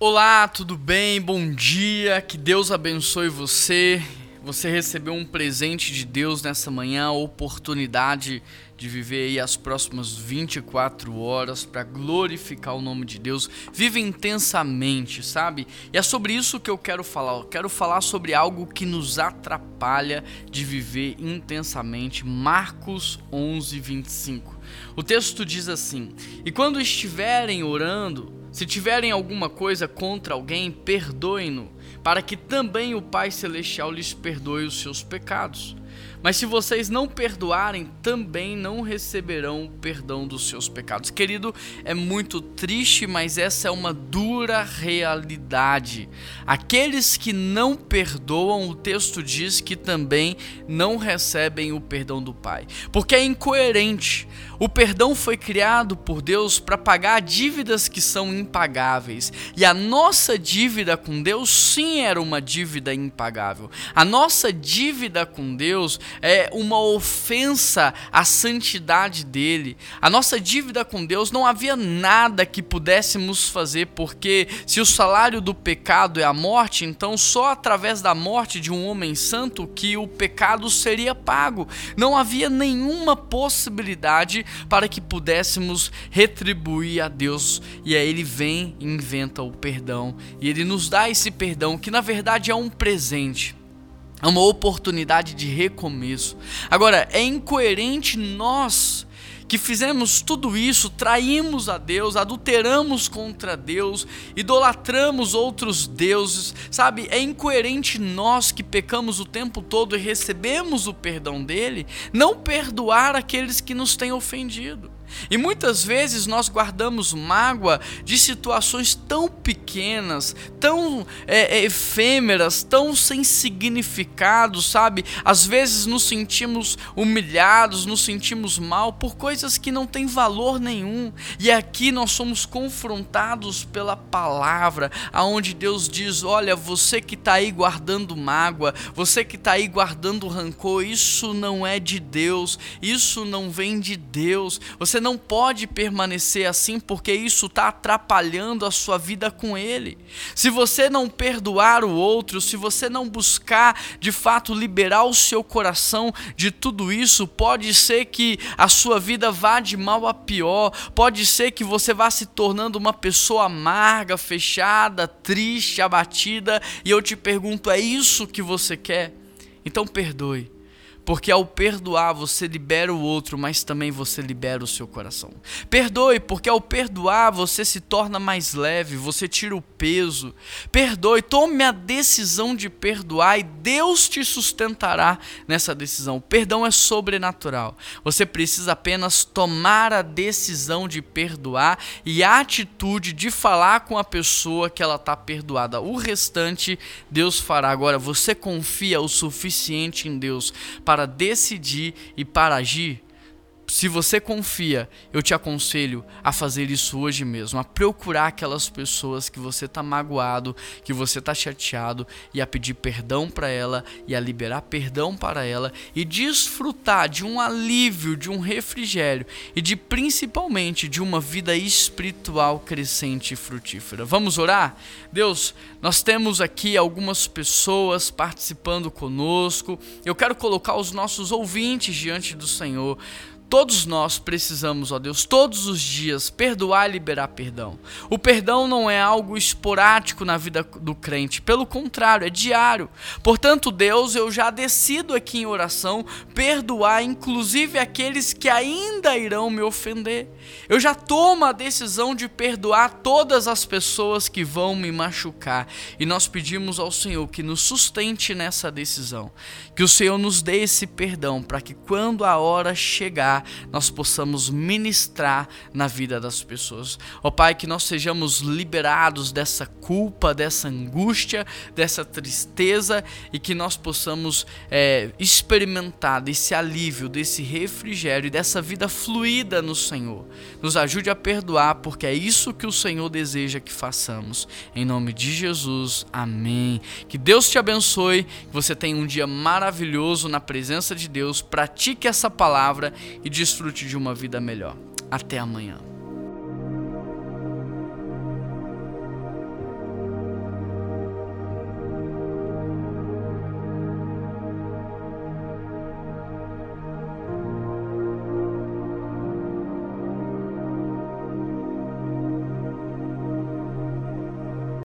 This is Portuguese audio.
Olá, tudo bem? Bom dia, que Deus abençoe você. Você recebeu um presente de Deus nessa manhã, a oportunidade de viver aí as próximas 24 horas para glorificar o nome de Deus. Vive intensamente, sabe? E é sobre isso que eu quero falar. Eu quero falar sobre algo que nos atrapalha de viver intensamente. Marcos 11, 25. O texto diz assim: E quando estiverem orando, se tiverem alguma coisa contra alguém, perdoem-no, para que também o Pai Celestial lhes perdoe os seus pecados. Mas se vocês não perdoarem, também não receberão perdão dos seus pecados. Querido, é muito triste, mas essa é uma dura realidade. Aqueles que não perdoam, o texto diz que também não recebem o perdão do Pai, porque é incoerente. O perdão foi criado por Deus para pagar dívidas que são impagáveis. E a nossa dívida com Deus sim era uma dívida impagável. A nossa dívida com Deus é uma ofensa à santidade dele. A nossa dívida com Deus não havia nada que pudéssemos fazer, porque se o salário do pecado é a morte, então só através da morte de um homem santo que o pecado seria pago. Não havia nenhuma possibilidade para que pudéssemos retribuir a Deus. E aí ele vem e inventa o perdão. E ele nos dá esse perdão, que na verdade é um presente. É uma oportunidade de recomeço. Agora, é incoerente nós que fizemos tudo isso, traímos a Deus, adulteramos contra Deus, idolatramos outros deuses, sabe? É incoerente nós que pecamos o tempo todo e recebemos o perdão dele, não perdoar aqueles que nos têm ofendido. E muitas vezes nós guardamos mágoa de situações tão pequenas, tão é, é, efêmeras, tão sem significado, sabe? Às vezes nos sentimos humilhados, nos sentimos mal por coisas que não têm valor nenhum. E aqui nós somos confrontados pela palavra, aonde Deus diz: Olha, você que está aí guardando mágoa, você que está aí guardando rancor, isso não é de Deus, isso não vem de Deus. Você você não pode permanecer assim porque isso está atrapalhando a sua vida com Ele. Se você não perdoar o outro, se você não buscar de fato liberar o seu coração de tudo isso, pode ser que a sua vida vá de mal a pior, pode ser que você vá se tornando uma pessoa amarga, fechada, triste, abatida, e eu te pergunto: é isso que você quer? Então perdoe porque ao perdoar você libera o outro, mas também você libera o seu coração. Perdoe, porque ao perdoar você se torna mais leve, você tira o peso. Perdoe, tome a decisão de perdoar e Deus te sustentará nessa decisão. O perdão é sobrenatural. Você precisa apenas tomar a decisão de perdoar e a atitude de falar com a pessoa que ela está perdoada. O restante Deus fará. Agora, você confia o suficiente em Deus para para decidir e para agir se você confia, eu te aconselho a fazer isso hoje mesmo, a procurar aquelas pessoas que você está magoado, que você está chateado e a pedir perdão para ela e a liberar perdão para ela e desfrutar de um alívio, de um refrigério e de principalmente de uma vida espiritual crescente e frutífera. Vamos orar? Deus, nós temos aqui algumas pessoas participando conosco. Eu quero colocar os nossos ouvintes diante do Senhor. Todos nós precisamos, ó Deus, todos os dias perdoar e liberar perdão. O perdão não é algo esporádico na vida do crente, pelo contrário, é diário. Portanto, Deus, eu já decido aqui em oração perdoar inclusive aqueles que ainda irão me ofender. Eu já tomo a decisão de perdoar todas as pessoas que vão me machucar. E nós pedimos ao Senhor que nos sustente nessa decisão. Que o Senhor nos dê esse perdão para que quando a hora chegar nós possamos ministrar na vida das pessoas. Ó Pai, que nós sejamos liberados dessa culpa, dessa angústia, dessa tristeza e que nós possamos é, experimentar desse alívio, desse refrigério e dessa vida fluida no Senhor. Nos ajude a perdoar, porque é isso que o Senhor deseja que façamos. Em nome de Jesus, amém. Que Deus te abençoe, que você tenha um dia maravilhoso na presença de Deus. Pratique essa palavra e desfrute de uma vida melhor. Até amanhã.